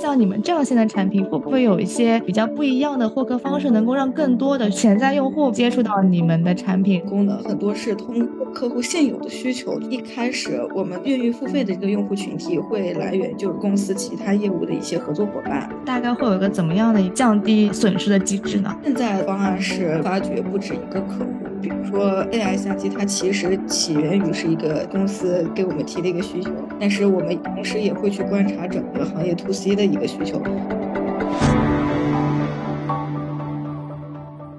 像你们这样新的产品，会不会有一些比较不一样的获客方式，能够让更多的潜在用户接触到你们的产品？功能很多是通过客户现有的需求。一开始我们愿意付费的这个用户群体会来源就是公司其他业务的一些合作伙伴。大概会有一个怎么样的降低损失的机制呢？现在的方案是发掘不止一个客户，比如说 AI 相机，它其实起源于是一个公司给我们提的一个需求，但是我们同时也会去观察整个行业 to C 的一个需求。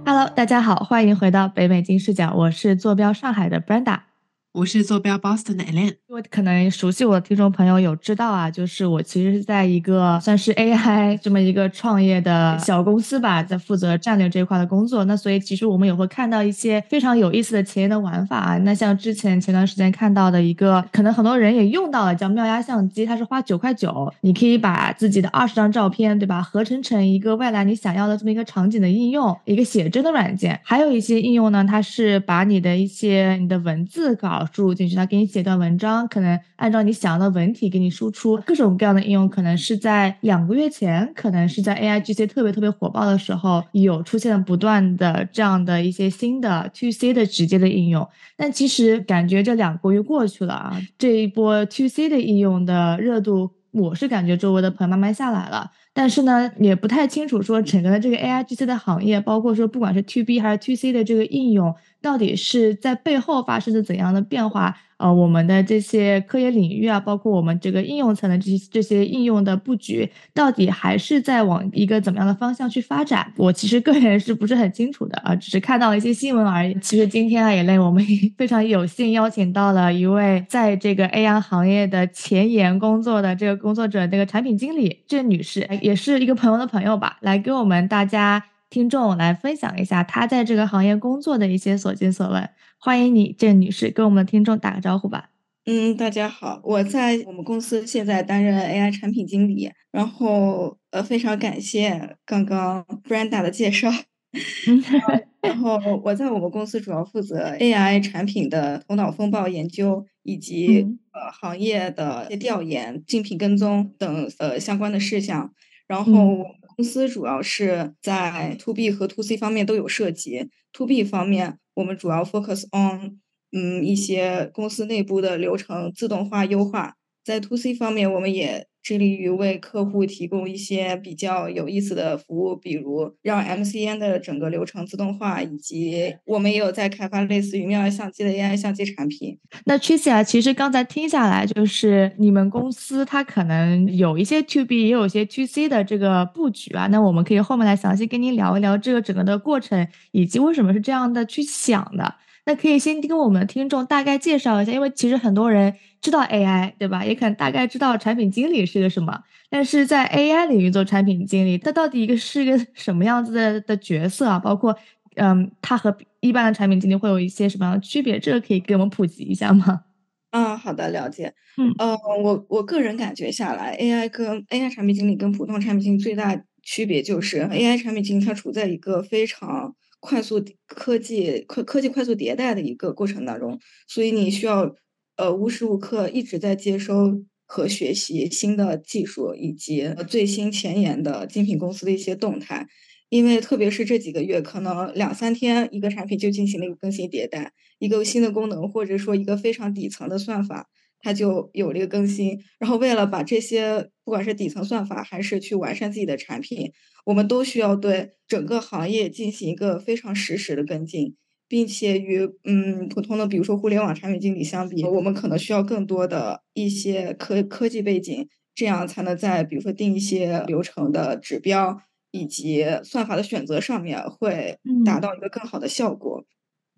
Hello，大家好，欢迎回到北美金视角，我是坐标上海的 Brenda。我是坐标 Boston 的 Elaine，因为可能熟悉我的听众朋友有知道啊，就是我其实是在一个算是 AI 这么一个创业的小公司吧，在负责战略这一块的工作。那所以其实我们也会看到一些非常有意思的前沿的玩法啊。那像之前前段时间看到的一个，可能很多人也用到了，叫妙压相机，它是花九块九，你可以把自己的二十张照片，对吧，合成成一个未来你想要的这么一个场景的应用，一个写真的软件。还有一些应用呢，它是把你的一些你的文字稿。输入进去，它给你写段文章，可能按照你想要的文体给你输出。各种各样的应用，可能是在两个月前，可能是在 AI GC 特别特别火爆的时候，有出现了不断的这样的一些新的 To C 的直接的应用。但其实感觉这两个月过去了啊，这一波 To C 的应用的热度，我是感觉周围的朋友慢慢下来了。但是呢，也不太清楚说整个的这个 AI GC 的行业，包括说不管是 To B 还是 To C 的这个应用，到底是在背后发生着怎样的变化？呃，我们的这些科研领域啊，包括我们这个应用层的这些这些应用的布局，到底还是在往一个怎么样的方向去发展？我其实个人是不是很清楚的啊？只是看到了一些新闻而已。其实今天啊，也累，我们 非常有幸邀请到了一位在这个 AI 行业的前沿工作的这个工作者，这个产品经理郑女士，也是一个朋友的朋友吧，来给我们大家听众来分享一下他在这个行业工作的一些所见所闻。欢迎你，郑女士，跟我们的听众打个招呼吧。嗯，大家好，我在我们公司现在担任 AI 产品经理，然后呃，非常感谢刚刚 Brenda 的介绍。然后我在我们公司主要负责 AI 产品的头脑风暴研究，以及呃行业的调研、竞品跟踪等呃相关的事项。然后公司主要是在 To B 和 To C 方面都有涉及。To B 方面。我们主要 focus on，嗯，一些公司内部的流程自动化优化。在 To C 方面，我们也致力于为客户提供一些比较有意思的服务，比如让 MCN 的整个流程自动化，以及我们也有在开发类似于妙压相机的 AI 相机产品。那 Tracy 啊，其实刚才听下来，就是你们公司它可能有一些 To B，也有一些 To C 的这个布局啊。那我们可以后面来详细跟您聊一聊这个整个的过程，以及为什么是这样的去想的。那可以先跟我们的听众大概介绍一下，因为其实很多人知道 AI，对吧？也可能大概知道产品经理是个什么，但是在 AI 领域做产品经理，它到底一个是一个什么样子的的角色啊？包括，嗯，它和一般的产品经理会有一些什么样的区别？这个可以给我们普及一下吗？嗯，好的，了解。嗯，呃，我我个人感觉下来，AI 跟 AI 产品经理跟普通产品经理最大区别就是 AI 产品经理它处在一个非常。快速科技科科技快速迭代的一个过程当中，所以你需要呃无时无刻一直在接收和学习新的技术以及最新前沿的精品公司的一些动态。因为特别是这几个月，可能两三天一个产品就进行了一个更新迭代，一个新的功能或者说一个非常底层的算法。它就有了一个更新，然后为了把这些不管是底层算法还是去完善自己的产品，我们都需要对整个行业进行一个非常实时的跟进，并且与嗯普通的比如说互联网产品经理相比，我们可能需要更多的一些科科技背景，这样才能在比如说定一些流程的指标以及算法的选择上面会达到一个更好的效果。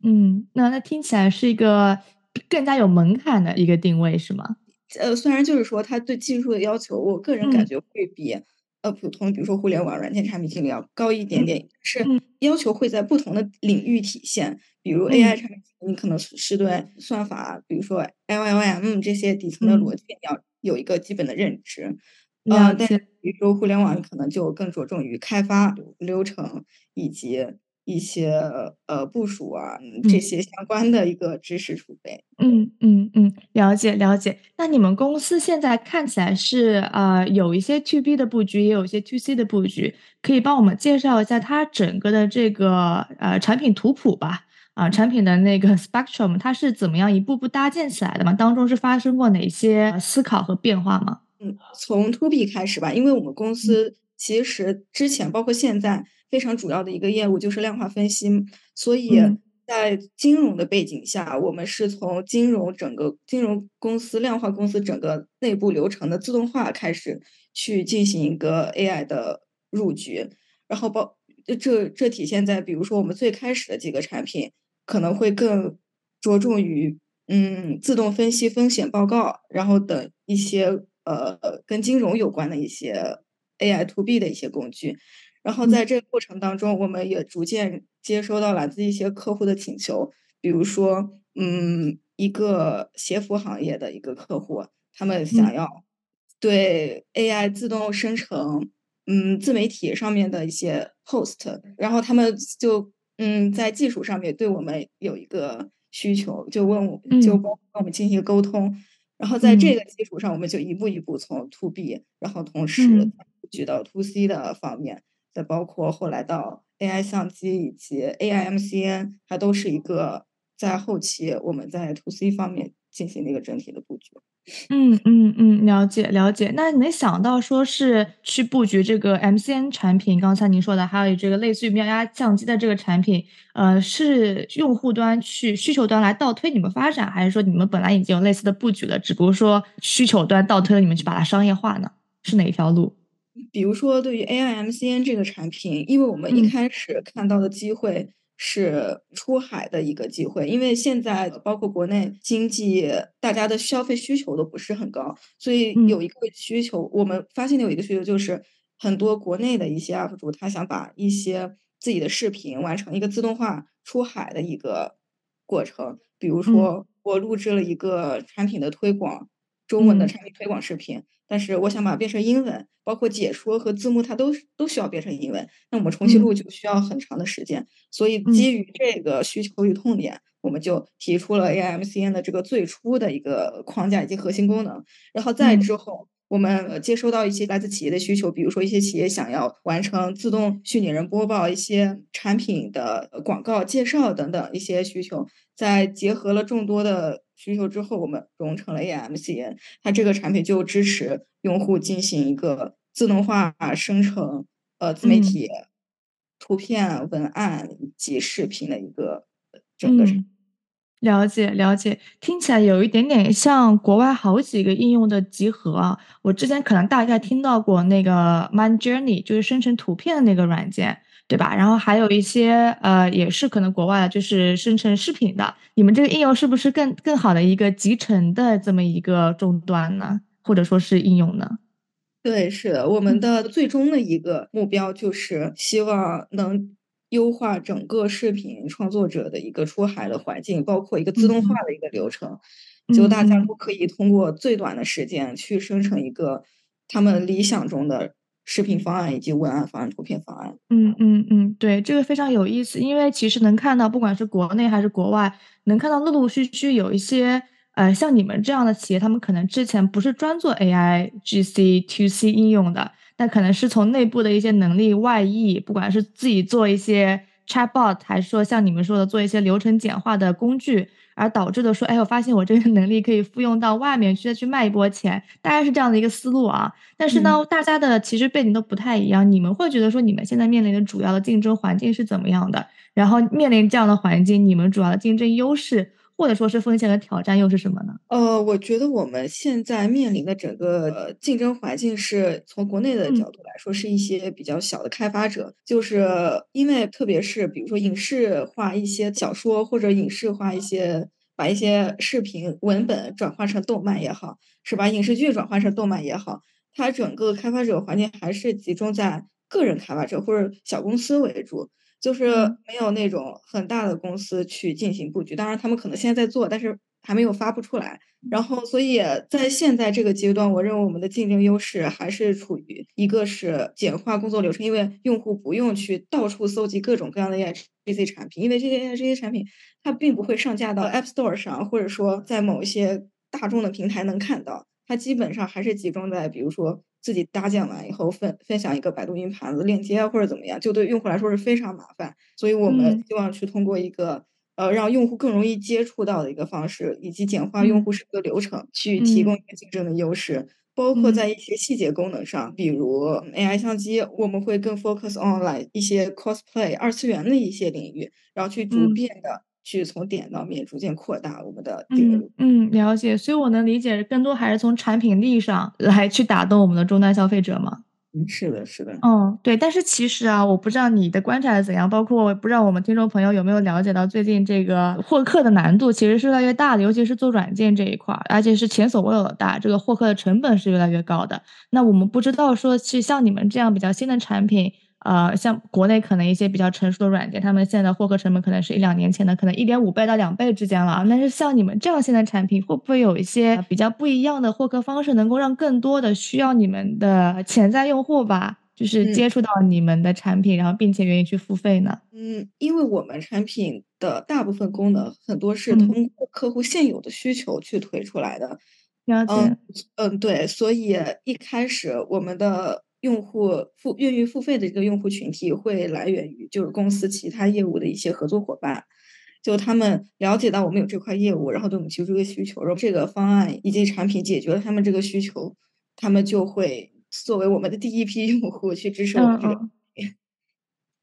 嗯，那那听起来是一个。更加有门槛的一个定位是吗？呃，虽然就是说它对技术的要求，我个人感觉会比呃普通，比如说互联网软件产品经理要高一点点，是要求会在不同的领域体现。比如 AI 产品，你可能是对算法，比如说 LLM 这些底层的逻辑要有一个基本的认知。呃，但比如说互联网，可能就更着重于开发流程以及一些呃部署啊这些相关的一个知识储备。嗯嗯嗯，了解了解。那你们公司现在看起来是呃有一些 to B 的布局，也有一些 to C 的布局，可以帮我们介绍一下它整个的这个呃产品图谱吧？啊，产品的那个 spectrum 它是怎么样一步步搭建起来的吗？当中是发生过哪些思考和变化吗？嗯，从 to B 开始吧，因为我们公司其实之前包括现在。非常主要的一个业务就是量化分析，所以在金融的背景下，我们是从金融整个金融公司量化公司整个内部流程的自动化开始去进行一个 AI 的入局，然后包这这体现在比如说我们最开始的几个产品可能会更着重于嗯自动分析风险报告，然后等一些呃跟金融有关的一些 AI to B 的一些工具。然后在这个过程当中，我们也逐渐接收到来自一些客户的请求，比如说，嗯，一个鞋服行业的一个客户，他们想要对 AI 自动生成，嗯，自媒体上面的一些 post，然后他们就，嗯，在技术上面对我们有一个需求，就问我，就跟我们进行沟通，然后在这个基础上，我们就一步一步从 to B，然后同时举到 to C 的方面。再包括后来到 AI 相机以及 AI MCN，它都是一个在后期我们在 To C 方面进行的一个整体的布局。嗯嗯嗯，了解了解。那能想到说是去布局这个 MCN 产品？刚才您说的还有这个类似于喵压相机的这个产品，呃，是用户端去需求端来倒推你们发展，还是说你们本来已经有类似的布局了，只不过说需求端倒推了你们去把它商业化呢？是哪一条路？比如说，对于 AI MCN 这个产品，因为我们一开始看到的机会是出海的一个机会，因为现在包括国内经济，大家的消费需求都不是很高，所以有一个需求，我们发现的有一个需求就是，很多国内的一些 UP 主，他想把一些自己的视频完成一个自动化出海的一个过程，比如说我录制了一个产品的推广。中文的产品推广视频，但是我想把它变成英文，包括解说和字幕，它都都需要变成英文。那我们重新录就需要很长的时间，所以基于这个需求与痛点，我们就提出了 AI MCN 的这个最初的一个框架以及核心功能，然后再之后。我们接收到一些来自企业的需求，比如说一些企业想要完成自动虚拟人播报一些产品的广告介绍等等一些需求，再结合了众多的需求之后，我们融成了 AMCN。它这个产品就支持用户进行一个自动化生成呃自媒体图片、文案以及视频的一个整个。了解了解，听起来有一点点像国外好几个应用的集合啊。我之前可能大概听到过那个 Mind Journey，就是生成图片的那个软件，对吧？然后还有一些呃，也是可能国外就是生成视频的。你们这个应用是不是更更好的一个集成的这么一个终端呢？或者说是应用呢？对，是的，我们的最终的一个目标就是希望能。优化整个视频创作者的一个出海的环境，包括一个自动化的一个流程，就大家都可以通过最短的时间去生成一个他们理想中的视频方案以及文案方案、图片方案。嗯嗯嗯，对，这个非常有意思，因为其实能看到，不管是国内还是国外，能看到陆陆续续有一些呃像你们这样的企业，他们可能之前不是专做 AI GC to C 应用的。那可能是从内部的一些能力外溢，不管是自己做一些 chatbot，还是说像你们说的做一些流程简化的工具，而导致的说，哎，我发现我这个能力可以复用到外面去，再去卖一波钱，大概是这样的一个思路啊。但是呢，大家的其实背景都不太一样。你们会觉得说，你们现在面临的主要的竞争环境是怎么样的？然后面临这样的环境，你们主要的竞争优势？或者说是风险和挑战又是什么呢？呃，我觉得我们现在面临的整个呃竞争环境是从国内的角度来说，是一些比较小的开发者，就是因为特别是比如说影视化一些小说或者影视化一些，把一些视频文本转化成动漫也好，是把？影视剧转化成动漫也好，它整个开发者环境还是集中在个人开发者或者小公司为主。就是没有那种很大的公司去进行布局，当然他们可能现在在做，但是还没有发布出来。然后，所以在现在这个阶段，我认为我们的竞争优势还是处于一个是简化工作流程，因为用户不用去到处搜集各种各样的 AIGC 产品，因为这些 AIGC 产品它并不会上架到 App Store 上，或者说在某一些大众的平台能看到，它基本上还是集中在比如说自己搭建完以后分分享一个百度云盘子链接啊，或者怎么样，就对用户来说是非常麻烦。所以我们希望去通过一个。呃，让用户更容易接触到的一个方式，以及简化用户审核流程，去提供一个竞争的优势。包括在一些细节功能上，比如 AI 相机，我们会更 focus on 来一些 cosplay 二次元的一些领域，然后去逐渐的去从点到面逐渐扩大我们的订阅。嗯，了解。所以我能理解，更多还是从产品力上来去打动我们的终端消费者嘛。嗯？是的，是的，嗯，对，但是其实啊，我不知道你的观察是怎样，包括不知道我们听众朋友有没有了解到，最近这个获客的难度其实是越来越大的，尤其是做软件这一块，而且是前所未有的大，这个获客的成本是越来越高的。那我们不知道说，去像你们这样比较新的产品。呃，像国内可能一些比较成熟的软件，他们现在的获客成本可能是一两年前的可能一点五倍到两倍之间了。但是像你们这样新的产品，会不会有一些比较不一样的获客方式，能够让更多的需要你们的潜在用户吧，就是接触到你们的产品，然后并且愿意去付费呢？嗯，因为我们产品的大部分功能很多是通过客户现有的需求去推出来的。了解。嗯，对，所以一开始我们的。用户付愿意付费的这个用户群体会来源于就是公司其他业务的一些合作伙伴，就他们了解到我们有这块业务，然后对我们提出一个需求，然后这个方案以及产品解决了他们这个需求，他们就会作为我们的第一批用户去支持我们这个。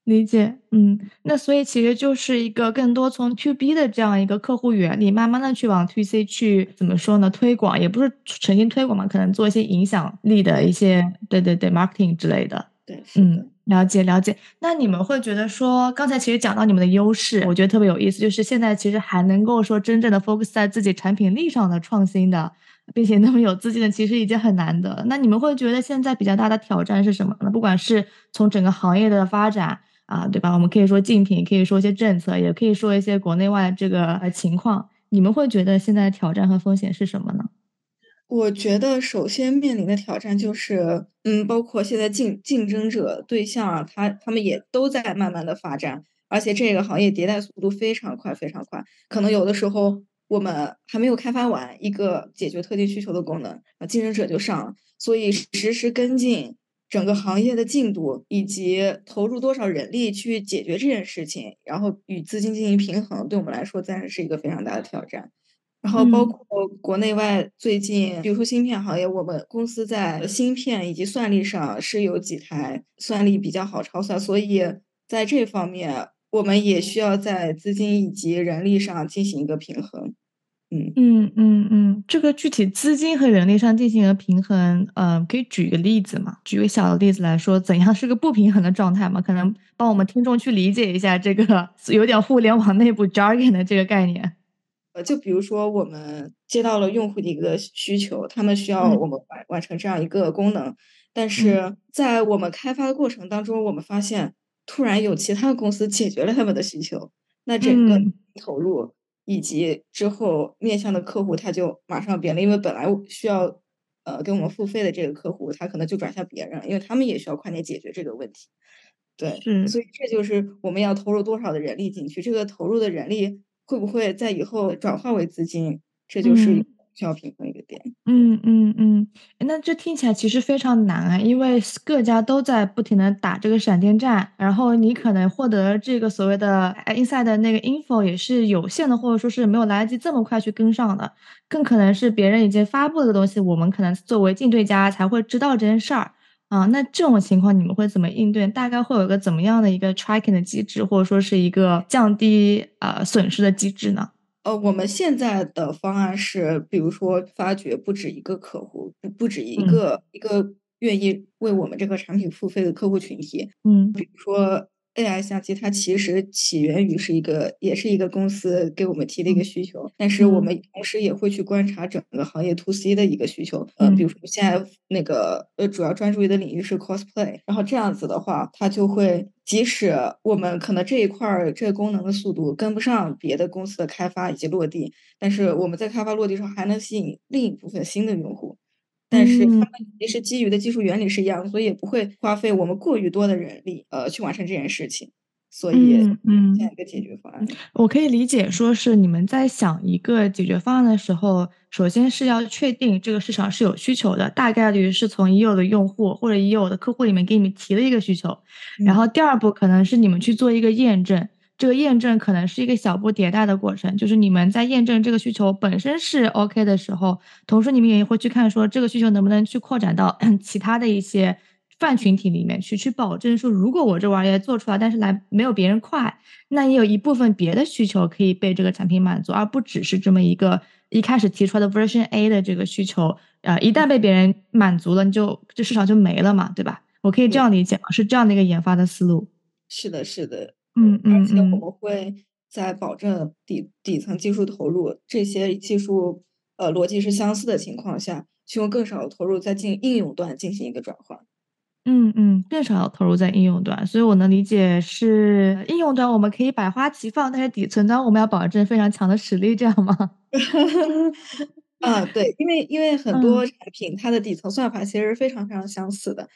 理解，嗯，那所以其实就是一个更多从 To B 的这样一个客户原理，慢慢的去往 To C 去怎么说呢？推广也不是诚心推广嘛，可能做一些影响力的一些，对对对，marketing 之类的。对，嗯，了解了解。那你们会觉得说，刚才其实讲到你们的优势，我觉得特别有意思，就是现在其实还能够说真正的 focus 在自己产品力上的创新的，并且那么有自信的，其实已经很难得。那你们会觉得现在比较大的挑战是什么呢？不管是从整个行业的发展。啊，对吧？我们可以说竞品，可以说一些政策，也可以说一些国内外这个情况。你们会觉得现在挑战和风险是什么呢？我觉得首先面临的挑战就是，嗯，包括现在竞竞争者对象啊，他他们也都在慢慢的发展，而且这个行业迭代速度非常快，非常快。可能有的时候我们还没有开发完一个解决特定需求的功能，啊，竞争者就上了，所以实时跟进。整个行业的进度以及投入多少人力去解决这件事情，然后与资金进行平衡，对我们来说自然是一个非常大的挑战。然后包括国内外最近，比如说芯片行业，我们公司在芯片以及算力上是有几台算力比较好超算，所以在这方面我们也需要在资金以及人力上进行一个平衡。嗯嗯嗯嗯，这个具体资金和人力上进行了平衡，呃，可以举个例子吗？举个小的例子来说，怎样是个不平衡的状态吗？可能帮我们听众去理解一下这个有点互联网内部 jargon 的这个概念。呃，就比如说我们接到了用户的一个需求，他们需要我们完完成这样一个功能，但是在我们开发的过程当中，我们发现突然有其他的公司解决了他们的需求，那整个投入。以及之后面向的客户，他就马上变了，因为本来需要呃给我们付费的这个客户，他可能就转向别人，因为他们也需要快点解决这个问题。对，所以这就是我们要投入多少的人力进去，这个投入的人力会不会在以后转化为资金，这就是。需要平衡一个点。嗯嗯嗯，那这听起来其实非常难啊，因为各家都在不停的打这个闪电战，然后你可能获得这个所谓的 inside 的那个 info 也是有限的，或者说是没有来得及这么快去跟上的，更可能是别人已经发布的东西，我们可能作为竞对家才会知道这件事儿啊。那这种情况你们会怎么应对？大概会有个怎么样的一个 tracking 的机制，或者说是一个降低呃损失的机制呢？呃，我们现在的方案是，比如说发掘不止一个客户，不不止一个一个愿意为我们这个产品付费的客户群体。嗯，比如说 AI 相机它其实起源于是一个，也是一个公司给我们提的一个需求，但是我们同时也会去观察整个行业 to C 的一个需求。呃，比如说现在那个呃主要专注于的领域是 cosplay，然后这样子的话，它就会即使我们可能这一块儿这个功能的速度跟不上别的公司的开发以及落地，但是我们在开发落地上还能吸引另一部分新的用户。但是他们其实基于的技术原理是一样，所以也不会花费我们过于多的人力，呃，去完成这件事情。所以，嗯，这样一个解决方案，我可以理解，说是你们在想一个解决方案的时候，首先是要确定这个市场是有需求的，大概率是从已有的用户或者已有的客户里面给你们提了一个需求。然后第二步可能是你们去做一个验证。这个验证可能是一个小步迭代的过程，就是你们在验证这个需求本身是 OK 的时候，同时你们也会去看说这个需求能不能去扩展到 其他的一些泛群体里面去，去保证说如果我这玩意儿做出来，但是来没有别人快，那也有一部分别的需求可以被这个产品满足，而不只是这么一个一开始提出来的 version A 的这个需求，呃，一旦被别人满足了，你就这市场就没了嘛，对吧？我可以这样理解吗？是这样的一个研发的思路？是的，是的。嗯嗯，而且我们会在保证底底层技术投入这些技术呃逻辑是相似的情况下，去用更少的投入在进应用端进行一个转换。嗯嗯，更少投入在应用端，所以我能理解是应用端我们可以百花齐放，但是底层端我们要保证非常强的实力，这样吗？啊，对，因为因为很多产品它的底层算法其实是非常非常相似的。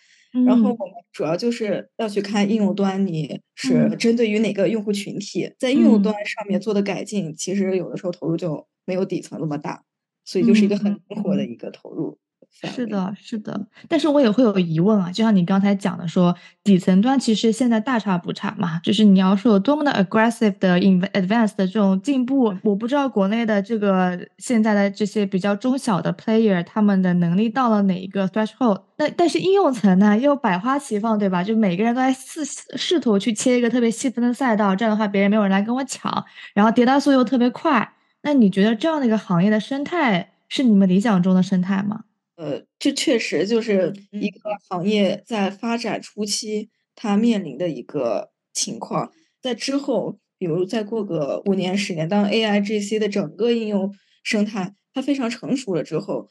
然后我们主要就是要去看应用端，你是针对于哪个用户群体，在应用端上面做的改进，其实有的时候投入就没有底层那么大，所以就是一个很灵活的一个投入。是的，是的，但是我也会有疑问啊，就像你刚才讲的，说底层端其实现在大差不差嘛，就是你要说有多么的 aggressive 的 in advanced 的这种进步，我不知道国内的这个现在的这些比较中小的 player 他们的能力到了哪一个 threshold，那但是应用层呢又百花齐放，对吧？就每个人都在试试图去切一个特别细分的赛道，这样的话别人没有人来跟我抢，然后迭代速度又特别快，那你觉得这样的一个行业的生态是你们理想中的生态吗？呃，这确实就是一个行业在发展初期它面临的一个情况。在之后，比如再过个五年、十年，当 AI、GC 的整个应用生态它非常成熟了之后，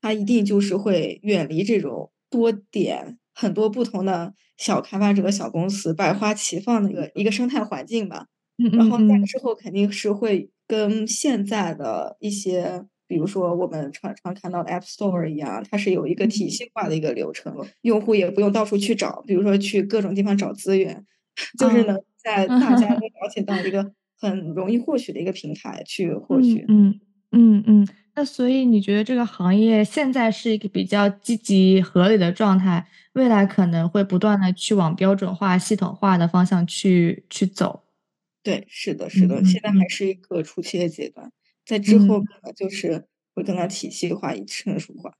它一定就是会远离这种多点、很多不同的小开发者、小公司百花齐放的一个一个生态环境吧。然后在之后肯定是会跟现在的一些。比如说，我们常常看到的 App Store 一样，它是有一个体系化的一个流程，用户也不用到处去找，比如说去各种地方找资源，就是能在大家都 了解到一个很容易获取的一个平台去获取。嗯嗯嗯。那所以你觉得这个行业现在是一个比较积极合理的状态，未来可能会不断的去往标准化、系统化的方向去去走？对，是的，是的，现在还是一个初期的阶段。在之后可能就是会更加体系化、成熟化。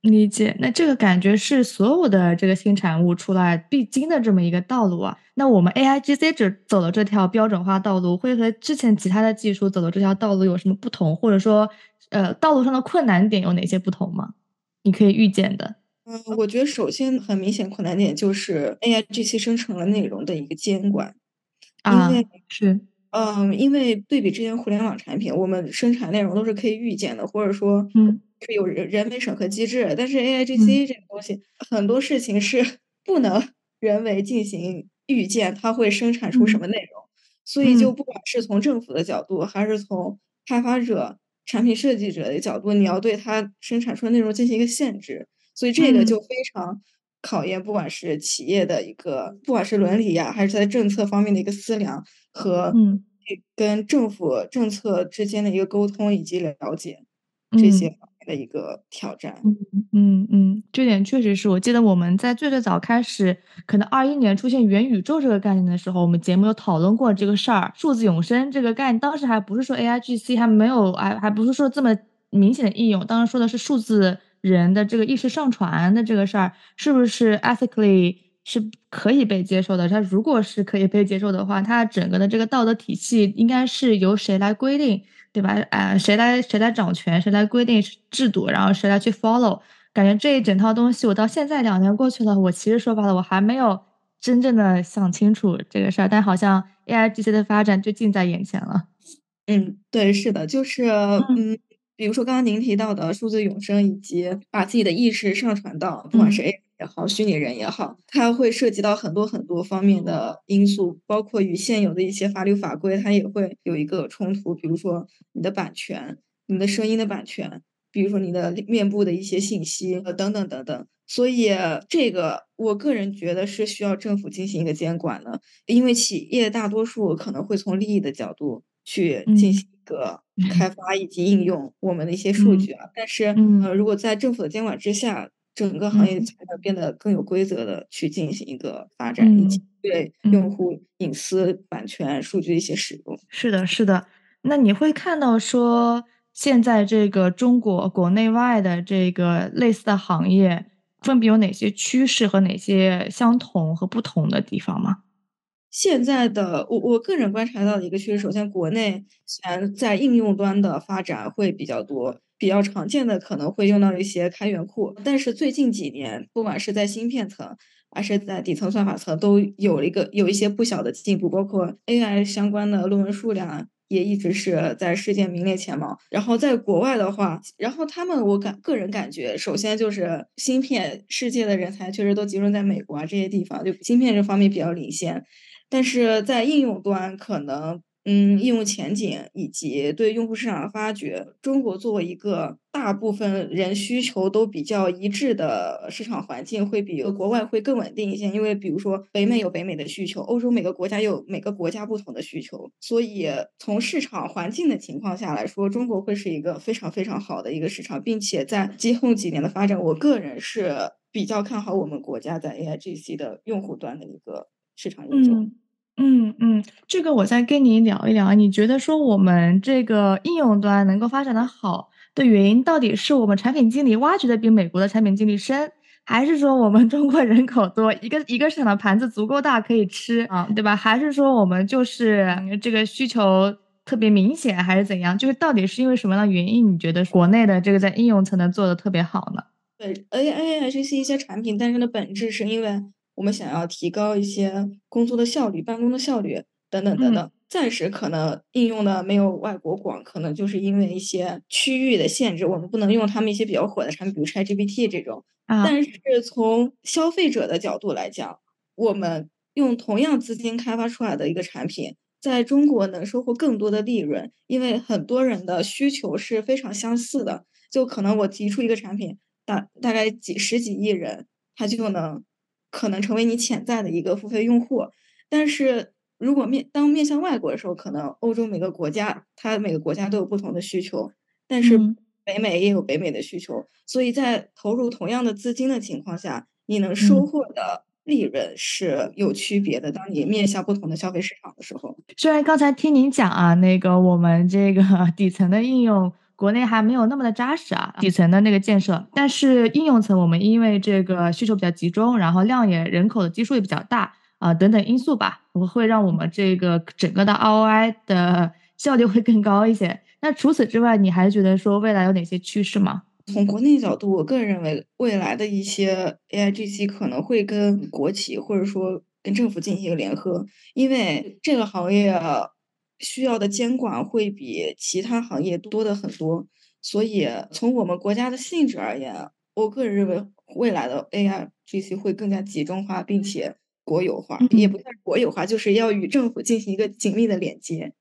理解，那这个感觉是所有的这个新产物出来必经的这么一个道路啊。那我们 A I G C 只走了这条标准化道路，会和之前其他的技术走的这条道路有什么不同？或者说，呃，道路上的困难点有哪些不同吗？你可以预见的。嗯，我觉得首先很明显困难点就是 A I G C 生成了内容的一个监管，因为是。嗯，因为对比之前互联网产品，我们生产内容都是可以预见的，或者说，嗯，是有人人为审核机制。但是 A I G C 这个东西，很多事情是 不能人为进行预见，它会生产出什么内容。所以，就不管是从政府的角度，还是从开发者、产品设计者的角度，你要对它生产出的内容进行一个限制。所以，这个就非常考验，不管是企业的一个，不管是伦理呀，还是在政策方面的一个思量。和跟政府政策之间的一个沟通以及了解这些方面的一个挑战。嗯嗯嗯，这点确实是我记得我们在最最早开始，可能二一年出现元宇宙这个概念的时候，我们节目有讨论过这个事儿。数字永生这个概念，当时还不是说 A I G C 还没有，还还不是说这么明显的应用。当时说的是数字人的这个意识上传的这个事儿，是不是 ethically？是可以被接受的。它如果是可以被接受的话，它整个的这个道德体系应该是由谁来规定，对吧？啊，谁来谁来掌权，谁来规定制度，然后谁来去 follow？感觉这一整套东西，我到现在两年过去了，我其实说白了，我还没有真正的想清楚这个事儿，但好像 AIGC 的发展就近在眼前了。嗯，对，是的，就是嗯，比如说刚刚您提到的数字永生，以及把自己的意识上传到，不管是 AI 也好，虚拟人也好，它会涉及到很多很多方面的因素，包括与现有的一些法律法规，它也会有一个冲突。比如说你的版权，你的声音的版权，比如说你的面部的一些信息，呃，等等等等。所以这个，我个人觉得是需要政府进行一个监管的，因为企业大多数可能会从利益的角度。去进行一个开发以及应用我们的一些数据啊，但是呃，如果在政府的监管之下，整个行业才能变得更有规则的去进行一个发展，以及对用户隐私、版权、数据的一些使用。是的，是的。那你会看到说，现在这个中国国内外的这个类似的行业，分别有哪些趋势和哪些相同和不同的地方吗？现在的我我个人观察到的一个趋势，首先国内然在应用端的发展会比较多，比较常见的可能会用到一些开源库，但是最近几年，不管是在芯片层还是在底层算法层，都有一个有一些不小的进步，包括 AI 相关的论文数量也一直是在世界名列前茅。然后在国外的话，然后他们我感个人感觉，首先就是芯片世界的人才确实都集中在美国啊这些地方，就芯片这方面比较领先。但是在应用端，可能嗯，应用前景以及对用户市场的发掘，中国作为一个大部分人需求都比较一致的市场环境，会比国外会更稳定一些。因为比如说北美有北美的需求，欧洲每个国家有每个国家不同的需求，所以从市场环境的情况下来说，中国会是一个非常非常好的一个市场，并且在今后几年的发展，我个人是比较看好我们国家在 AIGC 的用户端的一个。市场应用，嗯嗯嗯，这个我再跟你聊一聊。你觉得说我们这个应用端能够发展的好的原因，到底是我们产品经理挖掘的比美国的产品经理深，还是说我们中国人口多，一个一个市场的盘子足够大可以吃啊，对吧？还是说我们就是这个需求特别明显，还是怎样？就是到底是因为什么样的原因？你觉得国内的这个在应用层能做的特别好呢？对，A A I 这些一些产品诞生的本质是因为。我们想要提高一些工作的效率、办公的效率等等等等，暂时可能应用的没有外国广，可能就是因为一些区域的限制，我们不能用他们一些比较火的产品，比如 ChatGPT 这种。但是从消费者的角度来讲，我们用同样资金开发出来的一个产品，在中国能收获更多的利润，因为很多人的需求是非常相似的，就可能我提出一个产品，大大概几十几亿人，他就能。可能成为你潜在的一个付费用户，但是如果面当面向外国的时候，可能欧洲每个国家它每个国家都有不同的需求，但是北美也有北美的需求，所以在投入同样的资金的情况下，你能收获的利润是有区别的。当你面向不同的消费市场的时候，虽然刚才听您讲啊，那个我们这个 底层的应用。国内还没有那么的扎实啊，底层的那个建设，但是应用层我们因为这个需求比较集中，然后量也人口的基数也比较大啊，等等因素吧，我会让我们这个整个的 ROI 的效率会更高一些。那除此之外，你还觉得说未来有哪些趋势吗？从国内角度，我个人认为未来的一些 AIGC 可能会跟国企或者说跟政府进行一个联合，因为这个行业。需要的监管会比其他行业多的很多，所以从我们国家的性质而言，我个人认为未来的 AI GC 会更加集中化，并且国有化，也不算国有化，就是要与政府进行一个紧密的连接。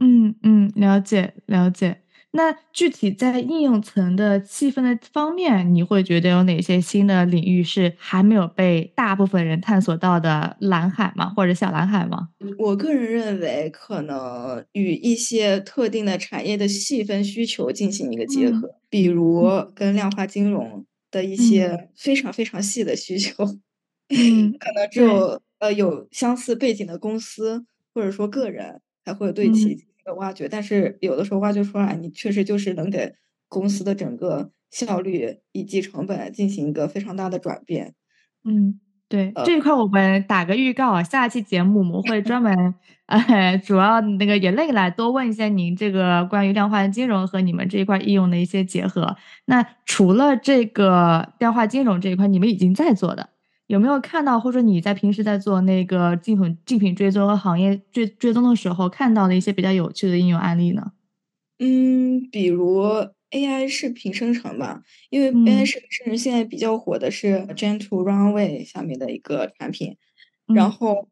嗯嗯，了解了解。那具体在应用层的细分的方面，你会觉得有哪些新的领域是还没有被大部分人探索到的蓝海吗？或者小蓝海吗？我个人认为，可能与一些特定的产业的细分需求进行一个结合，比如跟量化金融的一些非常非常细的需求，可能只有呃有相似背景的公司或者说个人才会对其。挖掘，但是有的时候挖掘出来，你确实就是能给公司的整个效率以及成本进行一个非常大的转变。嗯，对这一块我们打个预告啊，下期节目我们会专门，呃，主要那个也累来多问一些您这个关于量化金融和你们这一块应用的一些结合。那除了这个量化金融这一块，你们已经在做的，有没有看到，或者你在平时在做那个竞品竞品追踪和行业追追踪的时候，看到的一些比较有趣的应用案例呢？嗯，比如 AI 视频生成吧，因为 AI 视频生成现在比较火的是 Gen to Runway 下面的一个产品，然后，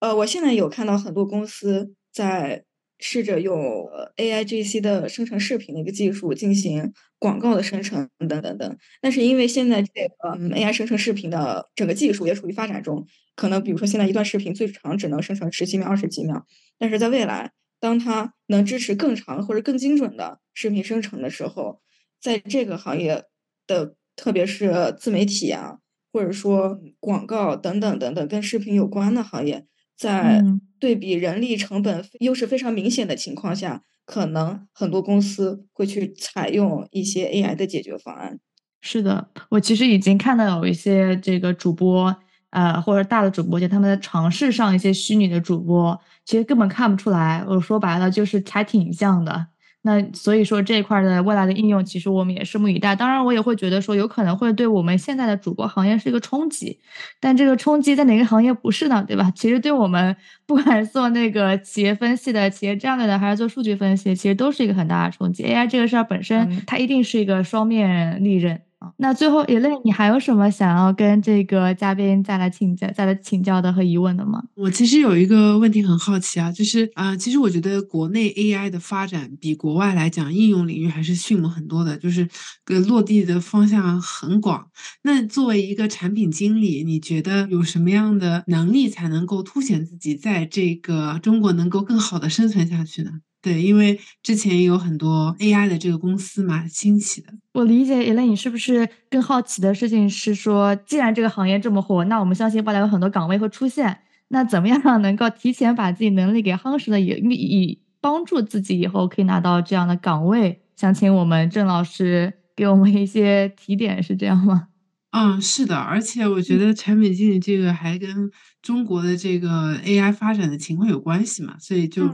呃，我现在有看到很多公司在。试着用 AIGC 的生成视频的一个技术进行广告的生成等等等，但是因为现在这个 AI 生成视频的整个技术也处于发展中，可能比如说现在一段视频最长只能生成十几秒、二十几秒，但是在未来，当它能支持更长或者更精准的视频生成的时候，在这个行业的特别是自媒体啊，或者说广告等等等等跟视频有关的行业。在对比人力成本优势非常明显的情况下，可能很多公司会去采用一些 AI 的解决方案。是的，我其实已经看到有一些这个主播，呃，或者大的主播，就他们在尝试上一些虚拟的主播，其实根本看不出来。我说白了，就是还挺像的。那所以说这一块的未来的应用，其实我们也拭目以待。当然，我也会觉得说，有可能会对我们现在的主播行业是一个冲击。但这个冲击在哪个行业不是呢？对吧？其实对我们不管是做那个企业分析的、企业战略的，还是做数据分析，其实都是一个很大的冲击。AI 这个事儿本身，它一定是一个双面利刃。那最后一类，你还有什么想要跟这个嘉宾再来请教、再来请教的和疑问的吗？我其实有一个问题很好奇啊，就是啊，其实我觉得国内 AI 的发展比国外来讲，应用领域还是迅猛很多的，就是个落地的方向很广。那作为一个产品经理，你觉得有什么样的能力才能够凸显自己在这个中国能够更好的生存下去呢？对，因为之前有很多 AI 的这个公司嘛兴起的。我理解 e l e n 你是不是更好奇的事情是说，既然这个行业这么火，那我们相信未来有很多岗位会出现，那怎么样能够提前把自己能力给夯实了，以以帮助自己以后可以拿到这样的岗位？想请我们郑老师给我们一些提点，是这样吗？嗯，是的，而且我觉得产品经理这个还跟中国的这个 AI 发展的情况有关系嘛，所以就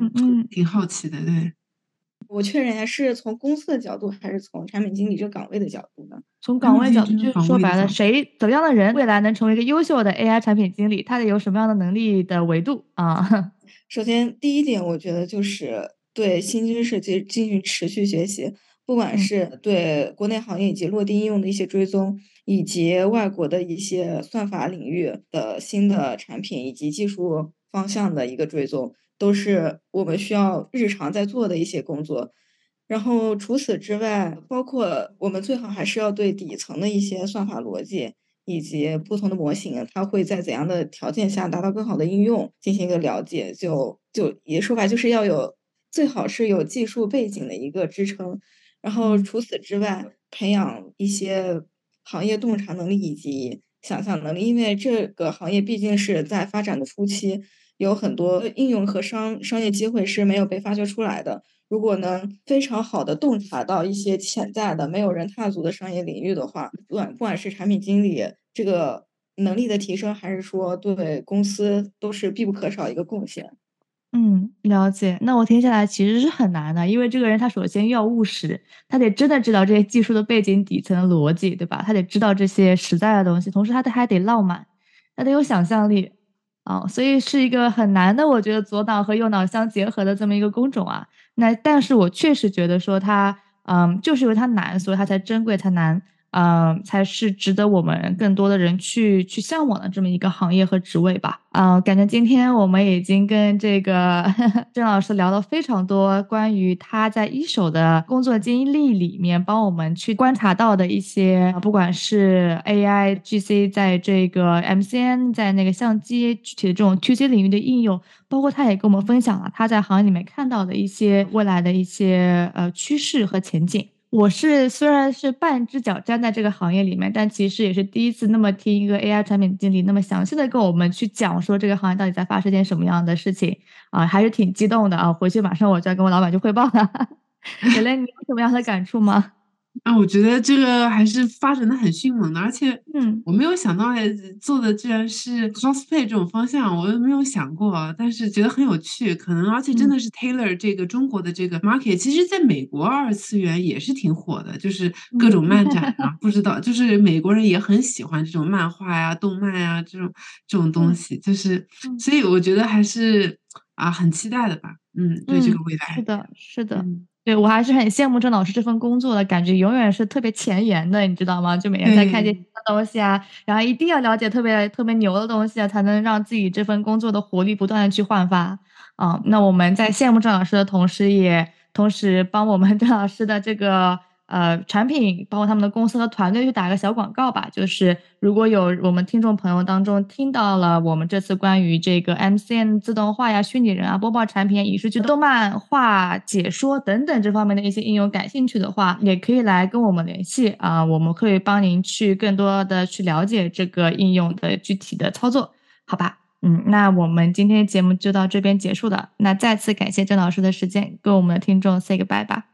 挺好奇的。对，我确认一下，是从公司的角度，还是从产品经理这个岗位的角度呢？从岗位角度，就说白了，谁怎么样的人未来能成为一个优秀的 AI 产品经理，他得有什么样的能力的维度啊？首先，第一点，我觉得就是对新知识进进行持续学习。不管是对国内行业以及落地应用的一些追踪，以及外国的一些算法领域的新的产品以及技术方向的一个追踪，都是我们需要日常在做的一些工作。然后除此之外，包括我们最好还是要对底层的一些算法逻辑以及不同的模型，它会在怎样的条件下达到更好的应用进行一个了解。就就也说白，就是要有最好是有技术背景的一个支撑。然后除此之外，培养一些行业洞察能力以及想象能力，因为这个行业毕竟是在发展的初期，有很多应用和商商业机会是没有被发掘出来的。如果能非常好的洞察到一些潜在的没有人踏足的商业领域的话，不管不管是产品经理这个能力的提升，还是说对公司都是必不可少一个贡献。嗯，了解。那我听下来其实是很难的，因为这个人他首先要务实，他得真的知道这些技术的背景底层的逻辑，对吧？他得知道这些实在的东西，同时他得还得浪漫，他得有想象力啊，所以是一个很难的，我觉得左脑和右脑相结合的这么一个工种啊。那但是我确实觉得说他，嗯，就是因为他难，所以他才珍贵，才难。嗯，才是值得我们更多的人去去向往的这么一个行业和职位吧。啊，感觉今天我们已经跟这个 郑老师聊了非常多关于他在一手的工作经历里面帮我们去观察到的一些，不管是 AI、GC 在这个 MCN 在那个相机具体的这种 To C 领域的应用，包括他也跟我们分享了他在行业里面看到的一些未来的一些呃趋势和前景。我是虽然是半只脚站在这个行业里面，但其实也是第一次那么听一个 AI 产品经理那么详细的跟我们去讲说这个行业到底在发生件什么样的事情啊，还是挺激动的啊！回去马上我就要跟我老板去汇报了。蕾蕾，你有什么样的感触吗？啊，我觉得这个还是发展的很迅猛的，而且，嗯，我没有想到做的居然是 cosplay 这种方向，我没有想过，但是觉得很有趣，可能而且真的是 Taylor 这个中国的这个 market，其实在美国二次元也是挺火的，就是各种漫展啊，不知道，就是美国人也很喜欢这种漫画呀、动漫呀这种这种东西，就是，所以我觉得还是啊很期待的吧，嗯，对这个未来，是的，是的。对我还是很羡慕郑老师这份工作的，感觉永远是特别前沿的，你知道吗？就每天在看这些东西啊，然后一定要了解特别特别牛的东西啊，才能让自己这份工作的活力不断的去焕发。啊，那我们在羡慕郑老师的同时，也同时帮我们 郑老师的这个。呃，产品包括他们的公司和团队去打个小广告吧。就是如果有我们听众朋友当中听到了我们这次关于这个 MCN 自动化呀、虚拟人啊、播报产品、影视剧、动漫化解说等等这方面的一些应用感兴趣的话，也可以来跟我们联系啊，我们会帮您去更多的去了解这个应用的具体的操作，好吧？嗯，那我们今天节目就到这边结束了。那再次感谢郑老师的时间，跟我们的听众 say goodbye 吧。